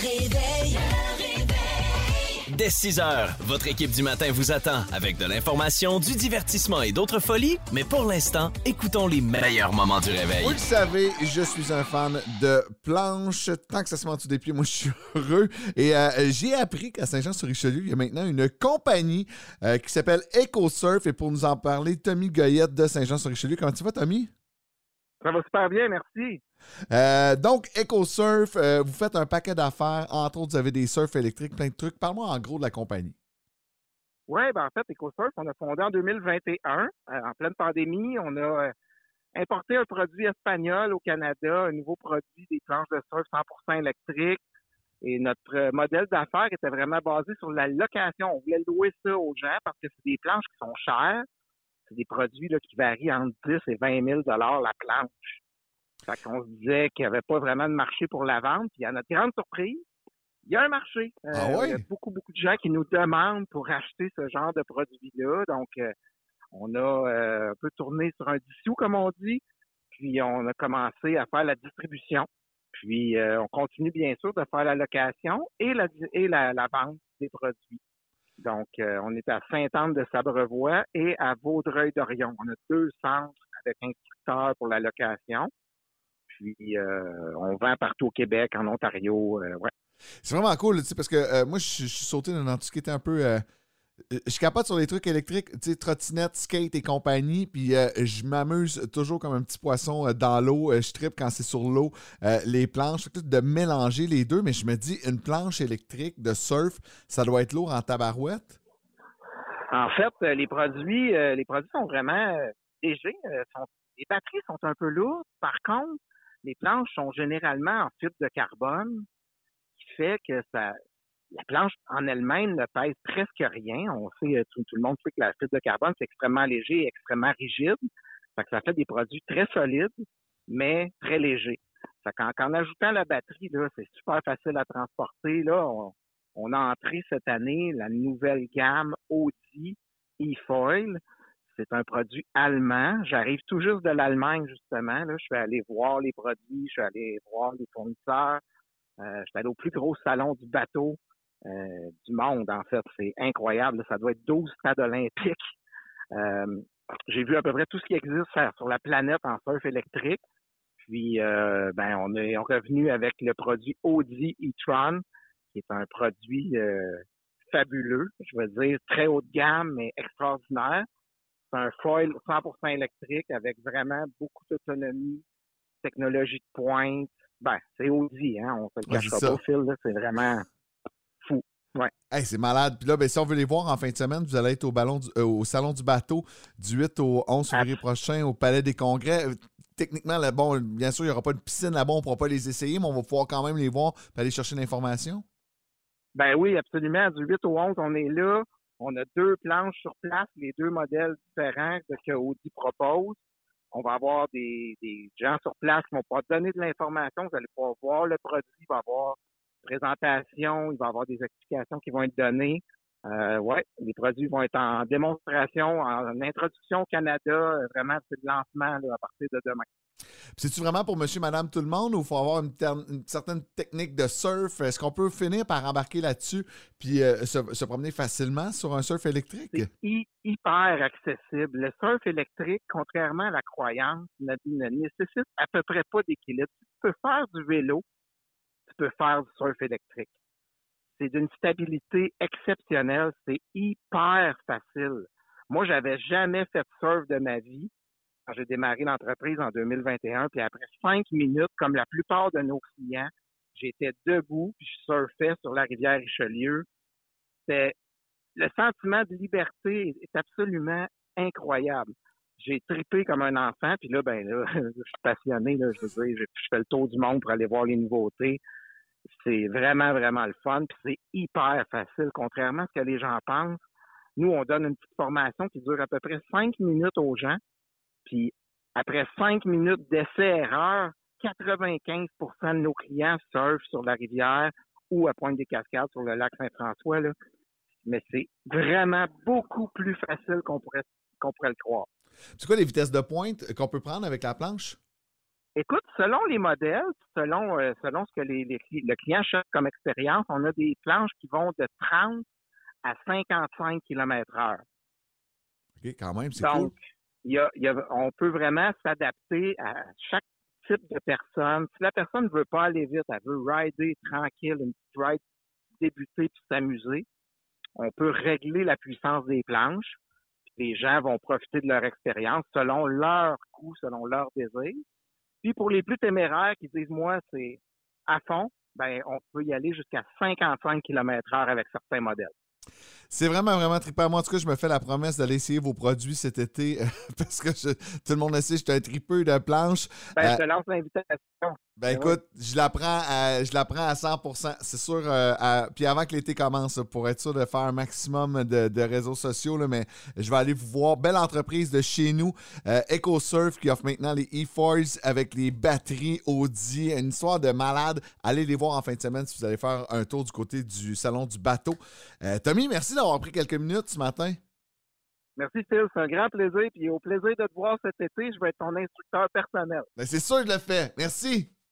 réveil. Dès 6 heures, votre équipe du matin vous attend avec de l'information, du divertissement et d'autres folies. Mais pour l'instant, écoutons les meilleurs moments du réveil. Vous le savez, je suis un fan de planches. Tant que ça se met en dessous des pieds, moi, je suis heureux. Et euh, j'ai appris qu'à Saint-Jean-sur-Richelieu, il y a maintenant une compagnie euh, qui s'appelle EcoSurf. Et pour nous en parler, Tommy Goyette de Saint-Jean-sur-Richelieu. Comment tu vas, Tommy? Ça va super bien, merci. Euh, donc, EcoSurf, euh, vous faites un paquet d'affaires. Entre autres, vous avez des surfs électriques, plein de trucs. Parle-moi en gros de la compagnie. Oui, ben en fait, EcoSurf, on a fondé en 2021, euh, en pleine pandémie. On a importé un produit espagnol au Canada, un nouveau produit, des planches de surf 100% électriques. Et notre modèle d'affaires était vraiment basé sur la location. On voulait louer ça aux gens parce que c'est des planches qui sont chères. C'est des produits là, qui varient entre 10 et 20 000 la planche. Fait qu'on se disait qu'il n'y avait pas vraiment de marché pour la vente. Puis à notre grande surprise, il y a un marché. Euh, Ah ouais? Il y a beaucoup, beaucoup de gens qui nous demandent pour acheter ce genre de produits-là. Donc, euh, on a euh, un peu tourné sur un dissous, comme on dit. Puis, on a commencé à faire la distribution. Puis, on continue, bien sûr, de faire la location et la, et la, la vente des produits. Donc, euh, on est à Sainte-Anne de Sabrevois et à Vaudreuil-Dorion. On a deux centres avec instructeurs pour la location. Puis, euh, on vend partout au Québec, en Ontario. euh, ouais. C'est vraiment cool, tu sais, parce que moi, je suis sauté dans qui était un peu. Euh, je capable sur les trucs électriques, tu sais, trottinette, skate et compagnie, puis euh, je m'amuse toujours comme un petit poisson euh, dans l'eau. Je tripe quand c'est sur l'eau, les planches. Que de mélanger les deux, mais je me dis, une planche électrique de surf, ça doit être lourd en tabarouette? En fait, les produits, les produits sont vraiment légers. les batteries sont un peu lourdes. Par contre, les planches sont généralement en fibre de carbone, ce qui fait que ça, la planche en elle-même ne pèse presque rien. On sait, euh, tout, le monde sait que la fibre de carbone, c'est extrêmement léger et extrêmement rigide. Fait que ça fait des produits très solides, mais très légers. Fait qu'en, ajoutant la batterie, c'est super facile à transporter. Là, on, a entré cette année la nouvelle gamme Audi e-foil. C'est un produit allemand. J'arrive tout juste de l'Allemagne, justement. Je suis allé voir les produits, je suis allé voir les fournisseurs. Euh, je suis allé au plus gros salon du bateau euh, du monde, en fait. C'est incroyable. Ça doit être 12 stades olympiques. Euh, J'ai vu à peu près tout ce qui existe sur sur la planète en surf électrique. Puis, euh, ben, on est revenu avec le produit Audi e-tron, qui est un produit euh, fabuleux, je veux dire, très haut de gamme, mais extraordinaire. C'est un foil 100% électrique avec vraiment beaucoup d'autonomie, technologie de pointe. Ben, c'est Audi, hein, on se le c'est pas. Phil, là, c'est vraiment Hey, c'est malade. Puis là, ben, si on veut les voir en fin de semaine, vous allez être au, ballon du- euh, au Salon du bateau du 8 au 11 février prochain au Palais des Congrès. Techniquement, là, bon, bien sûr, il n'y aura pas de piscine là-bas, on ne pourra pas les essayer, mais on va pouvoir quand même les voir et aller chercher l'information. Ben oui, absolument. Du 8 au 11, on est là. On a deux planches sur place, les deux modèles différents de que Audi propose. On va avoir des, des gens sur place qui vont pouvoir donner de l'information. Vous allez pouvoir voir le produit, va avoir présentation, il va y avoir des explications qui vont être données. Euh, ouais, les produits vont être en démonstration, en introduction au Canada. Euh, Vraiment, c'est le lancement là, à partir de demain. C'est-tu vraiment pour monsieur, madame, tout le monde ou il faut avoir une, certaine technique de surf? Est-ce qu'on peut finir par embarquer là-dessus puis euh, se, se promener facilement sur un surf électrique? c'est hy- hyper accessible. Le surf électrique, contrairement à la croyance, ne, ne nécessite à peu près pas d'équilibre. Tu peux faire du vélo, tu peux faire du surf électrique. C'est d'une stabilité exceptionnelle. C'est hyper facile. Moi, j'avais jamais fait de surf de ma vie. Quand j'ai démarré l'entreprise en 2021, puis après cinq minutes, comme la plupart de nos clients, j'étais debout, puis je surfais sur la rivière Richelieu. Le sentiment de liberté est absolument incroyable. J'ai tripé comme un enfant, puis là, ben là, je suis passionné, je veux dire, je, fais le tour du monde pour aller voir les nouveautés. C'est vraiment, vraiment le fun, puis c'est hyper facile, contrairement à ce que les gens pensent. Nous, on donne une petite formation qui dure à peu près cinq minutes aux gens, puis après cinq minutes d'essai-erreur, 95% de nos clients surfent sur la rivière ou à Pointe-des-Cascades sur le lac Saint-François, mais c'est vraiment beaucoup plus facile qu'on pourrait, qu'on pourrait le croire. C'est quoi les vitesses de pointe qu'on peut prendre avec la planche? Écoute, selon les modèles, selon, euh, selon ce que les, les, le client cherche comme expérience, on a des planches qui vont de 30 à 55 km heure. OK, quand même, c'est Donc, cool. y a, il y a- on peut vraiment s'adapter à chaque type de personne. Si la personne ne veut pas aller vite, elle veut rider tranquille, une petite ride, débuter puis s'amuser, on peut régler la puissance des planches. Les gens vont profiter de leur expérience selon leur goût, selon leur désir. Puis pour les plus téméraires qui disent moi c'est à fond, ben on peut y aller jusqu'à 55 km heure avec certains modèles. C'est vraiment, vraiment trippant. Moi, en tout cas, je me fais la promesse d'aller essayer vos produits cet été euh, parce que je- tout le monde le sait, je suis un tripeux de planche. Ben, Euh, je te lance l'invitation. Ben Ben écoute, je la prends à, je la prends à 100%. C'est sûr, euh, à- puis avant que l'été commence, pour être sûr de faire un maximum de, de réseaux sociaux, là, mais je vais aller vous voir. Belle entreprise de chez nous, euh, EcoSurf, qui offre maintenant les e-Force avec les batteries Audi. Une histoire de malade. Allez les voir en fin de semaine si vous allez faire un tour du côté du salon du bateau. Euh, Tommy, merci d'avoir pris quelques minutes ce matin. Merci Phil, c'est un grand plaisir. Puis au plaisir de te voir cet été, je vais être ton instructeur personnel. Ben, c'est sûr, je le fais. Merci.